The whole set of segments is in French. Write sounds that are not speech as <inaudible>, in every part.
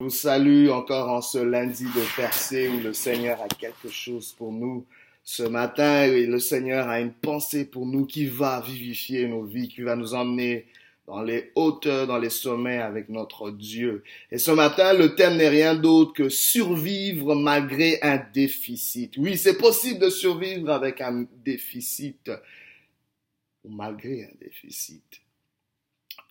Vous salue encore en ce lundi de percée où le Seigneur a quelque chose pour nous. Ce matin, et le Seigneur a une pensée pour nous qui va vivifier nos vies, qui va nous emmener dans les hauteurs, dans les sommets avec notre Dieu. Et ce matin, le thème n'est rien d'autre que survivre malgré un déficit. Oui, c'est possible de survivre avec un déficit ou malgré un déficit.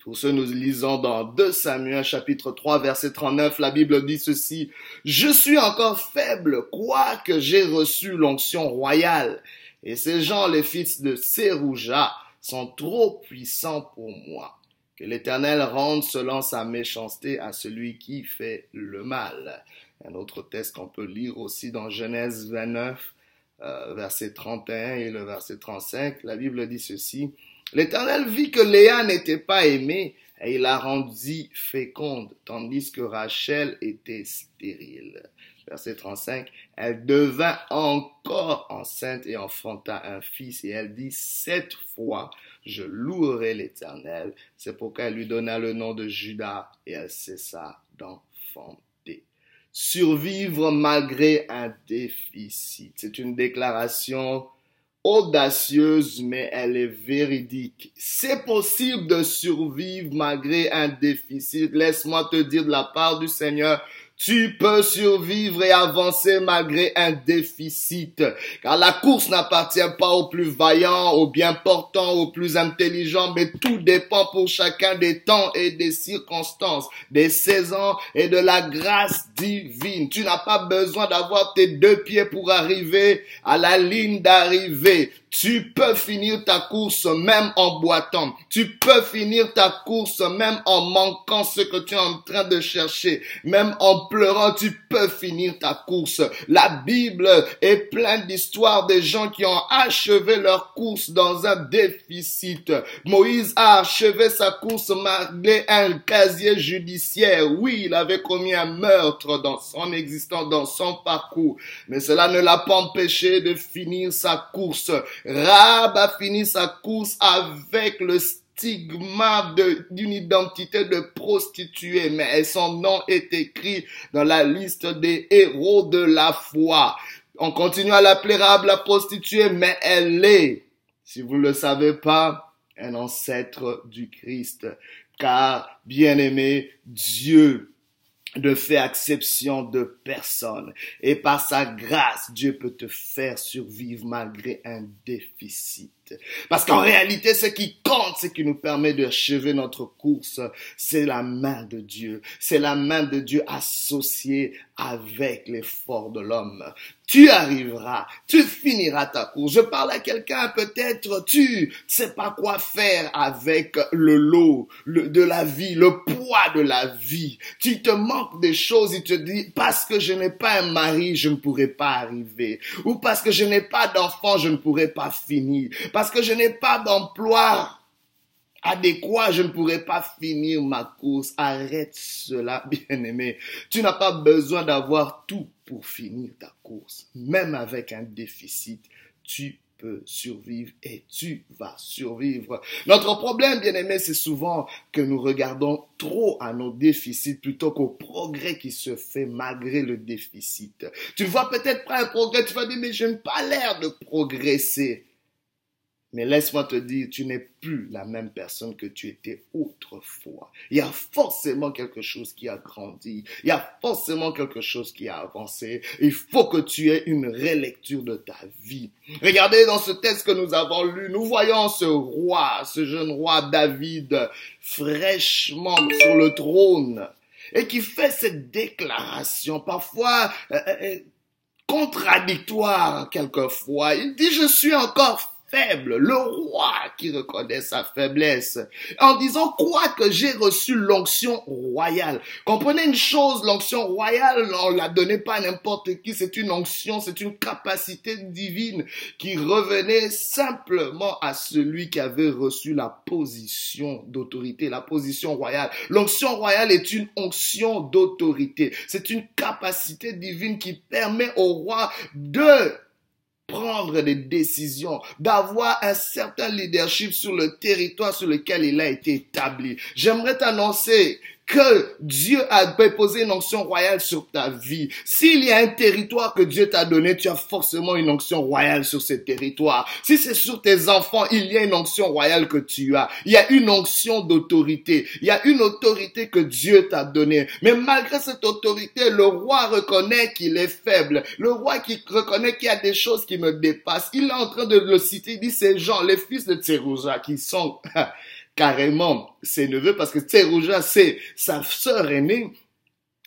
Pour ce, nous lisons dans 2 Samuel chapitre 3 verset 39, la Bible dit ceci, Je suis encore faible, quoique j'ai reçu l'onction royale. Et ces gens, les fils de Sérouja, sont trop puissants pour moi. Que l'Éternel rende selon sa méchanceté à celui qui fait le mal. Un autre texte qu'on peut lire aussi dans Genèse 29, euh, verset 31 et le verset 35. La Bible dit ceci. L'Éternel vit que Léa n'était pas aimée et il la rendit féconde, tandis que Rachel était stérile. Verset 35, elle devint encore enceinte et enfanta un fils, et elle dit, cette fois, je louerai l'Éternel. C'est pourquoi elle lui donna le nom de Judas, et elle cessa d'enfanter. Survivre malgré un déficit. C'est une déclaration audacieuse, mais elle est véridique. C'est possible de survivre malgré un déficit. Laisse-moi te dire de la part du Seigneur, tu peux survivre et avancer malgré un déficit. Car la course n'appartient pas aux plus vaillants, aux bien portants, aux plus intelligents, mais tout dépend pour chacun des temps et des circonstances, des saisons et de la grâce divine. Tu n'as pas besoin d'avoir tes deux pieds pour arriver à la ligne d'arrivée. Tu peux finir ta course même en boitant. Tu peux finir ta course même en manquant ce que tu es en train de chercher. Même en pleurant, tu peux finir ta course. La Bible est pleine d'histoires de gens qui ont achevé leur course dans un déficit. Moïse a achevé sa course malgré un casier judiciaire. Oui, il avait commis un meurtre dans son existence, dans son parcours. Mais cela ne l'a pas empêché de finir sa course. Rab a fini sa course avec le stigma d'une identité de prostituée, mais son nom est écrit dans la liste des héros de la foi. On continue à l'appeler Rab la prostituée, mais elle est, si vous ne le savez pas, un ancêtre du Christ. Car, bien aimé, Dieu ne fait exception de personne. Et par sa grâce, Dieu peut te faire survivre malgré un déficit. Parce qu'en réalité, ce qui compte, ce qui nous permet d'achever notre course, c'est la main de Dieu. C'est la main de Dieu associée avec l'effort de l'homme. Tu arriveras, tu finiras ta course. Je parle à quelqu'un, peut-être tu sais pas quoi faire avec le lot de la vie, le poids de la vie. Tu te manques des choses, il te dit, parce que je n'ai pas un mari, je ne pourrai pas arriver. Ou parce que je n'ai pas d'enfant, je ne pourrai pas finir parce que je n'ai pas d'emploi adéquat, je ne pourrai pas finir ma course. Arrête cela, <laughs> bien-aimé. Tu n'as pas besoin d'avoir tout pour finir ta course. Même avec un déficit, tu peux survivre et tu vas survivre. Notre problème, bien aimé, c'est souvent que nous regardons trop à nos déficits plutôt qu'au progrès qui se fait malgré le déficit. Tu vois peut-être pas un progrès, tu vas dire, mais je n'ai pas l'air de progresser. Mais laisse-moi te dire, tu n'es plus la même personne que tu étais autrefois. Il y a forcément quelque chose qui a grandi. Il y a forcément quelque chose qui a avancé. Il faut que tu aies une relecture de ta vie. Regardez dans ce texte que nous avons lu, nous voyons ce roi, ce jeune roi David, fraîchement sur le trône et qui fait cette déclaration parfois euh, euh, contradictoire quelquefois. Il dit, je suis encore le roi qui reconnaît sa faiblesse, en disant quoi que j'ai reçu l'onction royale. Comprenez une chose, l'onction royale, on la donnait pas à n'importe qui, c'est une onction, c'est une capacité divine qui revenait simplement à celui qui avait reçu la position d'autorité, la position royale. L'onction royale est une onction d'autorité. C'est une capacité divine qui permet au roi de prendre des décisions, d'avoir un certain leadership sur le territoire sur lequel il a été établi. J'aimerais t'annoncer que Dieu a déposé une onction royale sur ta vie. S'il y a un territoire que Dieu t'a donné, tu as forcément une onction royale sur ce territoire. Si c'est sur tes enfants, il y a une onction royale que tu as. Il y a une onction d'autorité. Il y a une autorité que Dieu t'a donnée. Mais malgré cette autorité, le roi reconnaît qu'il est faible. Le roi qui reconnaît qu'il y a des choses qui me dépassent. Il est en train de le citer. Il dit ces gens, les fils de Tserouja, qui sont <laughs> carrément ses neveux, parce que Tserouja, c'est sa sœur aînée.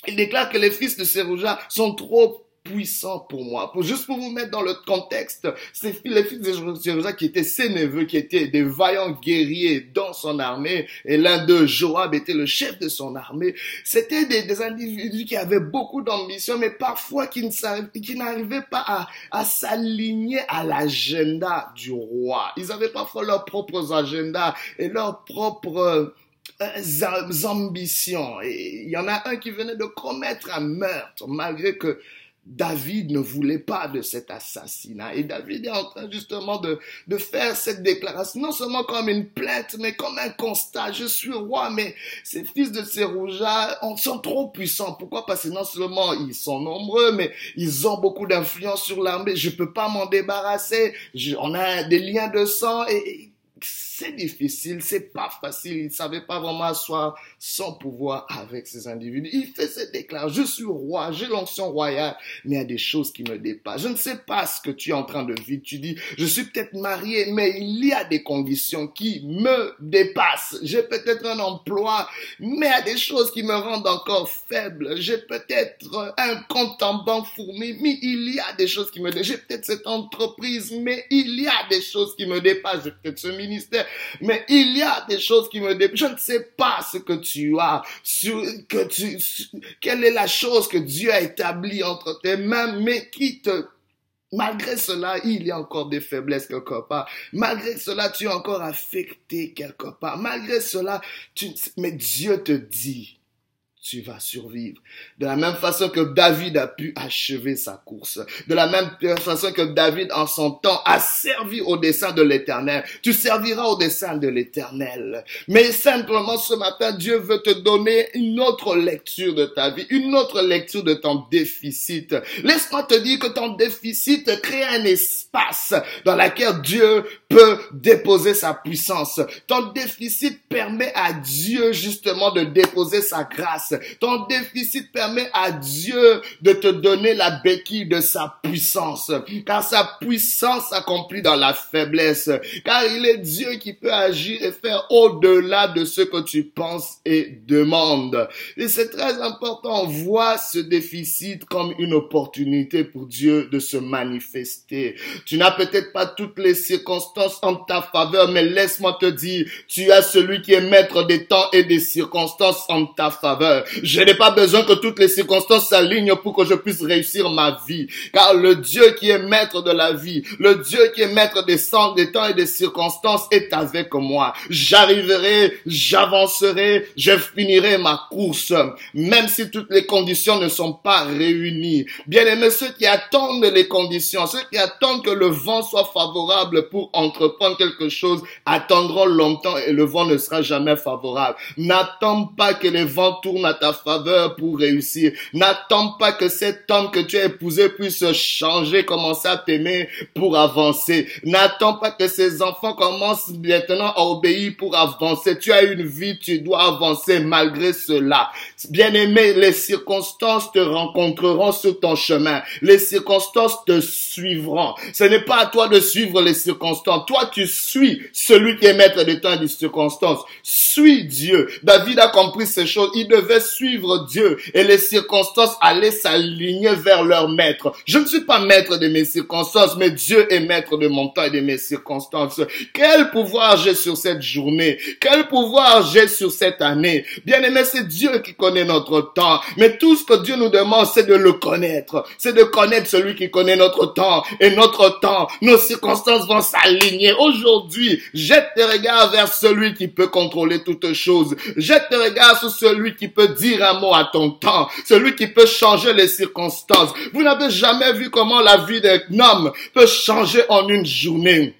Il déclare que les fils de Tserouja sont trop puissant pour moi. Juste pour vous mettre dans le contexte, c'est les fils de Jérusalem qui étaient ses neveux, qui étaient des vaillants guerriers dans son armée, et l'un d'eux, Joab, était le chef de son armée. C'était des, individus qui avaient beaucoup d'ambition, mais parfois qui n'arrivaient pas à, s'aligner à l'agenda du roi. Ils avaient parfois leurs propres agendas et leurs propres euh, ambitions. Et il y en a un qui venait de commettre un meurtre, malgré que David ne voulait pas de cet assassinat. Et David est en train justement de, de faire cette déclaration, non seulement comme une plainte, mais comme un constat. Je suis roi, mais ces fils de Serouja sont trop puissants. Pourquoi? Parce que non seulement ils sont nombreux, mais ils ont beaucoup d'influence sur l'armée. Je peux pas m'en débarrasser. on a des liens de sang c'est difficile, c'est pas facile. Il ne savait pas vraiment asseoir son pouvoir avec ces individus. Il fait cette déclaration, je suis roi, j'ai l'onction royale, mais il y a des choses qui me dépassent. Je ne sais pas ce que tu es en train de vivre. Tu dis, je suis peut-être marié, mais il y a des conditions qui me dépassent. J'ai peut-être un emploi, mais il y a des choses qui me rendent encore faible. J'ai peut-être un compte en banque fourmi, mais il y a des choses qui me dépassent. J'ai peut-être cette entreprise, mais il y a des choses qui me dépassent. J'ai peut-être ce ministère, mais il y a des choses qui me dépassent. Je ne sais pas ce que tu as, que tu, quelle est la chose que Dieu a établie entre tes mains, mais qui te Malgré cela, il y a encore des faiblesses quelque part. Malgré cela, tu es encore affecté quelque part. Malgré cela, tu, mais Dieu te dit, tu vas survivre. De la même façon que David a pu achever sa course. De la même façon que David, en son temps, a servi au dessein de l'éternel. Tu serviras au dessein de l'éternel. Mais simplement ce matin, Dieu veut te donner une autre lecture de ta vie, une autre lecture de ton déficit. Laisse-moi te dire que ton déficit crée un espace dans lequel Dieu peut déposer sa puissance. Ton déficit permet à Dieu justement de déposer sa grâce. Ton déficit permet à Dieu de te donner la béquille de sa puissance. Car sa puissance s'accomplit dans la faiblesse. Car il est Dieu qui peut agir et faire au-delà de ce que tu penses et demandes. Et c'est très important. Vois ce déficit comme une opportunité pour Dieu de se manifester. Tu n'as peut-être pas toutes les circonstances en ta faveur, mais laisse-moi te dire, tu as celui qui est maître des temps et des circonstances en ta faveur. Je n'ai pas besoin que toutes les circonstances s'alignent pour que je puisse réussir ma vie. Car le Dieu qui est maître de la vie, le Dieu qui est maître des, sens, des temps et des circonstances est avec moi. J'arriverai, j'avancerai, je finirai ma course, même si toutes les conditions ne sont pas réunies. Bien aimés, ceux qui attendent les conditions, ceux qui attendent que le vent soit favorable pour entreprendre quelque chose, attendront longtemps et le vent ne sera jamais favorable. N'attends pas que les vents tournent à ta faveur pour réussir. N'attends pas que cet homme que tu as épousé puisse changer, commencer à t'aimer pour avancer. N'attends pas que ces enfants commencent maintenant à obéir pour avancer. Tu as une vie, tu dois avancer malgré cela. Bien aimé, les circonstances te rencontreront sur ton chemin. Les circonstances te suivront. Ce n'est pas à toi de suivre les circonstances. Toi, tu suis celui qui est maître des temps et des circonstances. Suis Dieu. David a compris ces choses. Il devait suivre Dieu et les circonstances allaient s'aligner vers leur maître. Je ne suis pas maître de mes circonstances, mais Dieu est maître de mon temps et de mes circonstances. Quel pouvoir j'ai sur cette journée? Quel pouvoir j'ai sur cette année? Bien aimé, c'est Dieu qui connaît notre temps. Mais tout ce que Dieu nous demande, c'est de le connaître. C'est de connaître celui qui connaît notre temps et notre temps. Nos circonstances vont s'aligner. Aujourd'hui, jette tes regards vers celui qui peut contrôler toutes choses. Jette tes regards sur celui qui peut dire un mot à ton temps, celui qui peut changer les circonstances. Vous n'avez jamais vu comment la vie d'un homme peut changer en une journée.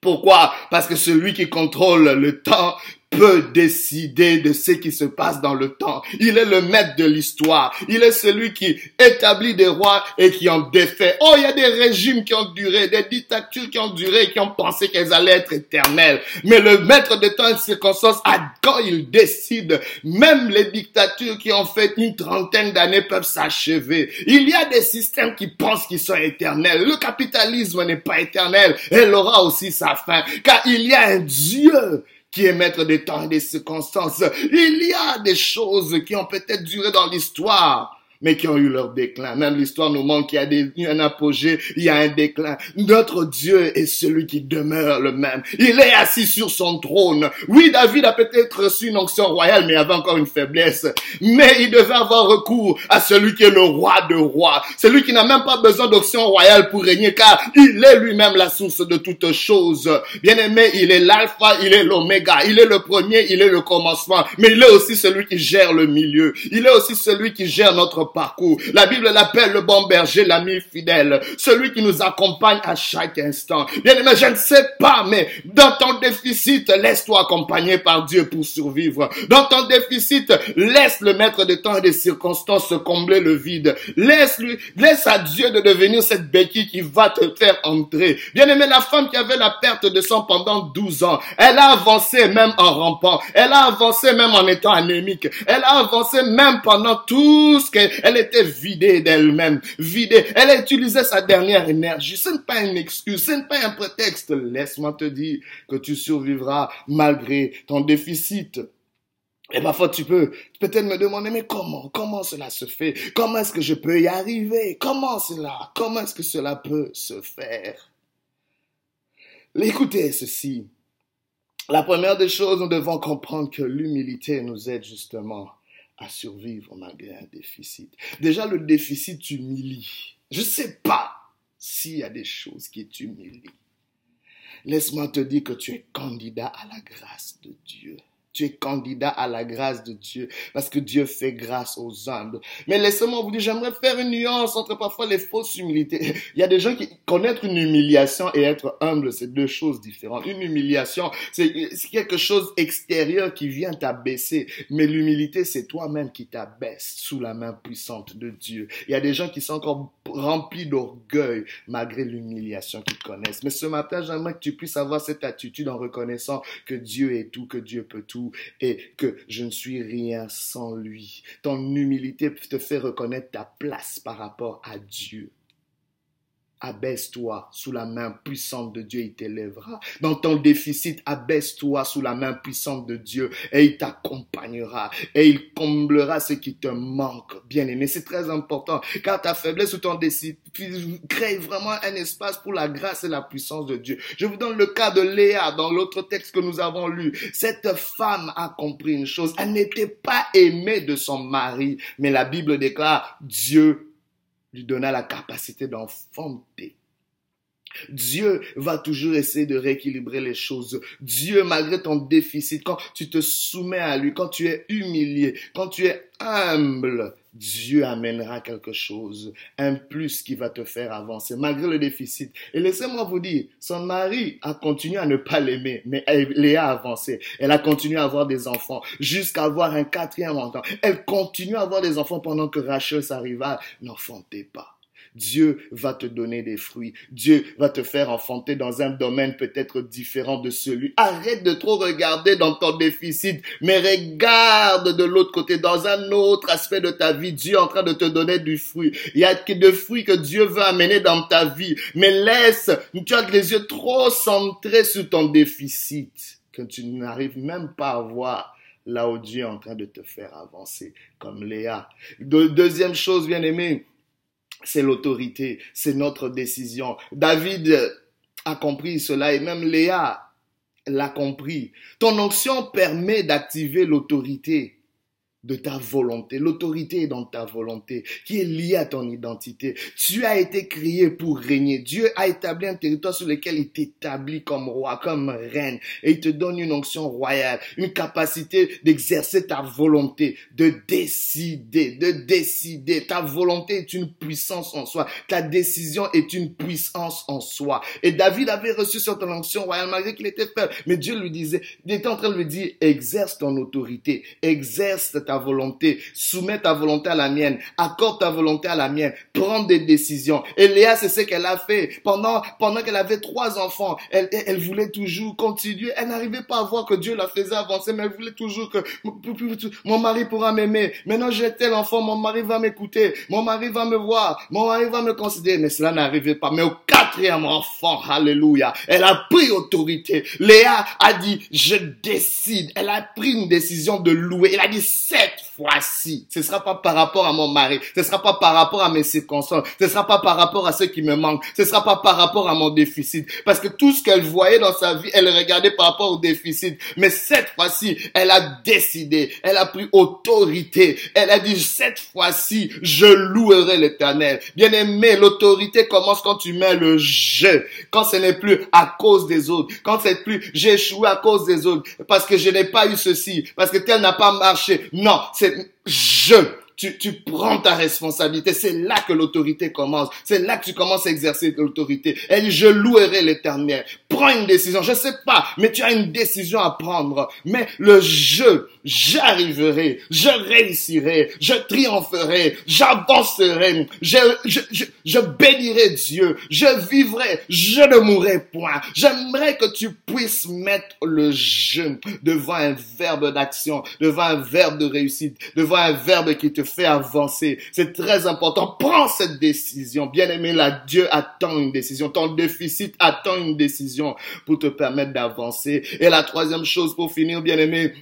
Pourquoi? Parce que celui qui contrôle le temps peut décider de ce qui se passe dans le temps. Il est le maître de l'histoire. Il est celui qui établit des rois et qui en défait. Oh, il y a des régimes qui ont duré, des dictatures qui ont duré et qui ont pensé qu'elles allaient être éternelles. Mais le maître de temps et de circonstances, quand il décide, même les dictatures qui ont fait une trentaine d'années peuvent s'achever. Il y a des systèmes qui pensent qu'ils sont éternels. Le capitalisme n'est pas éternel. Elle aura aussi sa fin. Car il y a un Dieu qui est maître des temps et des circonstances. Il y a des choses qui ont peut-être duré dans l'histoire, mais qui ont eu leur déclin. Même l'histoire nous montre qu'il y a des, un apogée, il y a un déclin. Notre Dieu est celui qui demeure le même. Il est assis sur son trône. Oui, David a peut-être reçu une onction royale, mais il avait encore une faiblesse. Mais il devait avoir recours à celui qui est le roi de rois. Celui qui n'a même pas besoin d'onction royale pour régner, car il est lui-même la source de toutes choses. Bien aimé, il est l'alpha, il est l'oméga. Il est le premier, il est le commencement. Mais il est aussi celui qui gère le milieu. Il est aussi celui qui gère notre parcours. La Bible l'appelle le bon berger, l'ami fidèle, celui qui nous accompagne à chaque instant. Bien aimé, je ne sais pas, mais dans ton déficit, laisse-toi accompagner par Dieu pour survivre. Dans ton déficit, laisse le maître des temps et des circonstances combler le vide. Laisse lui, laisse à Dieu de devenir cette béquille qui va te faire entrer. Bien aimé, la femme qui avait la perte de sang pendant 12 ans, elle a avancé même en rampant. Elle a avancé même en étant anémique. Elle a avancé même pendant tout ce qu'elle elle était vidée d'elle-même, vidée. Elle a utilisé sa dernière énergie. Ce n'est pas une excuse, ce n'est pas un prétexte. Laisse-moi te dire que tu survivras malgré ton déficit. Et parfois tu peux peut-être me demander, mais comment, comment cela se fait? Comment est-ce que je peux y arriver? Comment cela? Comment est-ce que cela peut se faire? Écoutez ceci. La première des choses, nous devons comprendre que l'humilité nous aide justement à survivre malgré un déficit. Déjà, le déficit t'humilie. Je ne sais pas s'il y a des choses qui t'humilient. Laisse-moi te dire que tu es candidat à la grâce de Dieu. Tu es candidat à la grâce de Dieu parce que Dieu fait grâce aux humbles. Mais laissez-moi vous dire, j'aimerais faire une nuance entre parfois les fausses humilités. Il y a des gens qui connaître une humiliation et être humble, c'est deux choses différentes. Une humiliation, c'est quelque chose extérieur qui vient t'abaisser. Mais l'humilité, c'est toi-même qui t'abaisse sous la main puissante de Dieu. Il y a des gens qui sont encore remplis d'orgueil malgré l'humiliation qu'ils connaissent. Mais ce matin, j'aimerais que tu puisses avoir cette attitude en reconnaissant que Dieu est tout, que Dieu peut tout et que je ne suis rien sans lui. Ton humilité te fait reconnaître ta place par rapport à Dieu. Abaisse-toi sous la main puissante de Dieu, il t'élèvera. Dans ton déficit, abaisse-toi sous la main puissante de Dieu et il t'accompagnera et il comblera ce qui te manque. Bien aimé, c'est très important car ta faiblesse ou ton déficit crée vraiment un espace pour la grâce et la puissance de Dieu. Je vous donne le cas de Léa dans l'autre texte que nous avons lu. Cette femme a compris une chose. Elle n'était pas aimée de son mari, mais la Bible déclare Dieu lui donna la capacité d'enfanter. Dieu va toujours essayer de rééquilibrer les choses. Dieu, malgré ton déficit, quand tu te soumets à lui, quand tu es humilié, quand tu es humble, Dieu amènera quelque chose, un plus qui va te faire avancer, malgré le déficit. Et laissez-moi vous dire, son mari a continué à ne pas l'aimer, mais elle a avancé. Elle a continué à avoir des enfants, jusqu'à avoir un quatrième enfant. Elle continue à avoir des enfants pendant que Rachel s'arriva. N'enfantez pas. Dieu va te donner des fruits. Dieu va te faire enfanter dans un domaine peut-être différent de celui. Arrête de trop regarder dans ton déficit, mais regarde de l'autre côté, dans un autre aspect de ta vie. Dieu est en train de te donner du fruit. Il y a de fruits que Dieu veut amener dans ta vie. Mais laisse, tu as les yeux trop centrés sur ton déficit que tu n'arrives même pas à voir là où Dieu est en train de te faire avancer, comme Léa. deuxième chose, bien aimé, c'est l'autorité, c'est notre décision. David a compris cela et même Léa l'a compris. Ton onction permet d'activer l'autorité de ta volonté. L'autorité est dans ta volonté, qui est liée à ton identité. Tu as été créé pour régner. Dieu a établi un territoire sur lequel il t'établit comme roi, comme reine, et il te donne une onction royale, une capacité d'exercer ta volonté, de décider, de décider. Ta volonté est une puissance en soi. Ta décision est une puissance en soi. Et David avait reçu cette onction royale malgré qu'il était faible. Mais Dieu lui disait, il était en train de lui dire, exerce ton autorité, exerce ta volonté, soumets ta volonté à la mienne, accorde ta volonté à la mienne, prends des décisions. Et Léa, c'est ce qu'elle a fait. Pendant, pendant qu'elle avait trois enfants, elle, elle voulait toujours continuer. Elle n'arrivait pas à voir que Dieu la faisait avancer, mais elle voulait toujours que mon mari pourra m'aimer. Maintenant, j'ai tel enfant, mon mari va m'écouter, mon mari va me voir, mon mari va me considérer. Mais cela n'arrivait pas. Mais au quatrième enfant, alléluia, elle a pris autorité. Léa a dit, je décide. Elle a pris une décision de louer. Elle a dit, cette fois-ci, ce sera pas par rapport à mon mari, ce sera pas par rapport à mes circonstances, ce sera pas par rapport à ce qui me manque, ce sera pas par rapport à mon déficit. Parce que tout ce qu'elle voyait dans sa vie, elle regardait par rapport au déficit. Mais cette fois-ci, elle a décidé, elle a pris autorité. Elle a dit, cette fois-ci, je louerai l'éternel. Bien aimé, l'autorité commence quand tu mets le je. Quand ce n'est plus à cause des autres. Quand c'est plus, j'ai échoué à cause des autres. Parce que je n'ai pas eu ceci. Parce que tel n'a pas marché. Non, je. Tu, tu prends ta responsabilité. C'est là que l'autorité commence. C'est là que tu commences à exercer l'autorité. Elle dit, je louerai l'éternel. Prends une décision. Je sais pas, mais tu as une décision à prendre. Mais le je, j'arriverai, je réussirai, je triompherai, j'avancerai, je, je, je, je, bénirai Dieu, je vivrai, je ne mourrai point. J'aimerais que tu puisses mettre le je devant un verbe d'action, devant un verbe de réussite, devant un verbe qui te fait avancer. C'est très important. Prends cette décision. Bien aimé, là, Dieu attend une décision. Ton déficit attend une décision pour te permettre d'avancer. Et la troisième chose pour finir, bien aimé,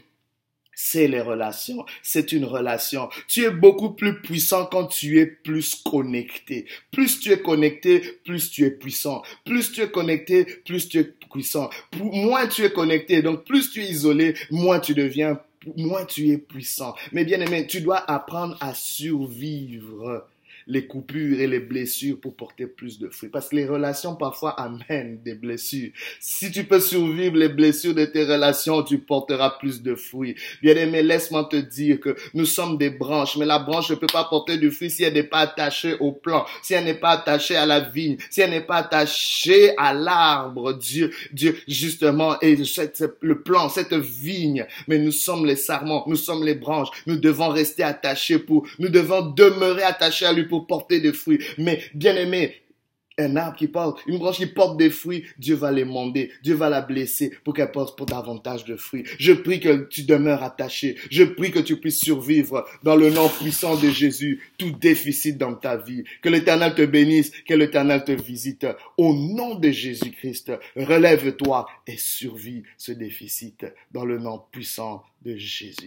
c'est les relations. C'est une relation. Tu es beaucoup plus puissant quand tu es plus connecté. Plus tu es connecté, plus tu es puissant. Plus tu es connecté, plus tu es puissant. Moins tu es connecté, donc plus tu es isolé, moins tu deviens, moins tu es puissant. Mais bien aimé, tu dois apprendre à survivre les coupures et les blessures pour porter plus de fruits. Parce que les relations parfois amènent des blessures. Si tu peux survivre les blessures de tes relations, tu porteras plus de fruits. Bien aimé, laisse-moi te dire que nous sommes des branches, mais la branche ne peut pas porter du fruit si elle n'est pas attachée au plan, si elle n'est pas attachée à la vigne, si elle n'est pas attachée à l'arbre. Dieu, Dieu, justement, et le plan, cette vigne. Mais nous sommes les sarments, nous sommes les branches. Nous devons rester attachés pour, nous devons demeurer attachés à lui pour porter des fruits. Mais bien aimé, un arbre qui porte, une branche qui porte des fruits, Dieu va les mander, Dieu va la blesser pour qu'elle porte pour davantage de fruits. Je prie que tu demeures attaché. Je prie que tu puisses survivre dans le nom puissant de Jésus, tout déficit dans ta vie. Que l'éternel te bénisse, que l'éternel te visite. Au nom de Jésus-Christ, relève-toi et survis ce déficit dans le nom puissant de Jésus.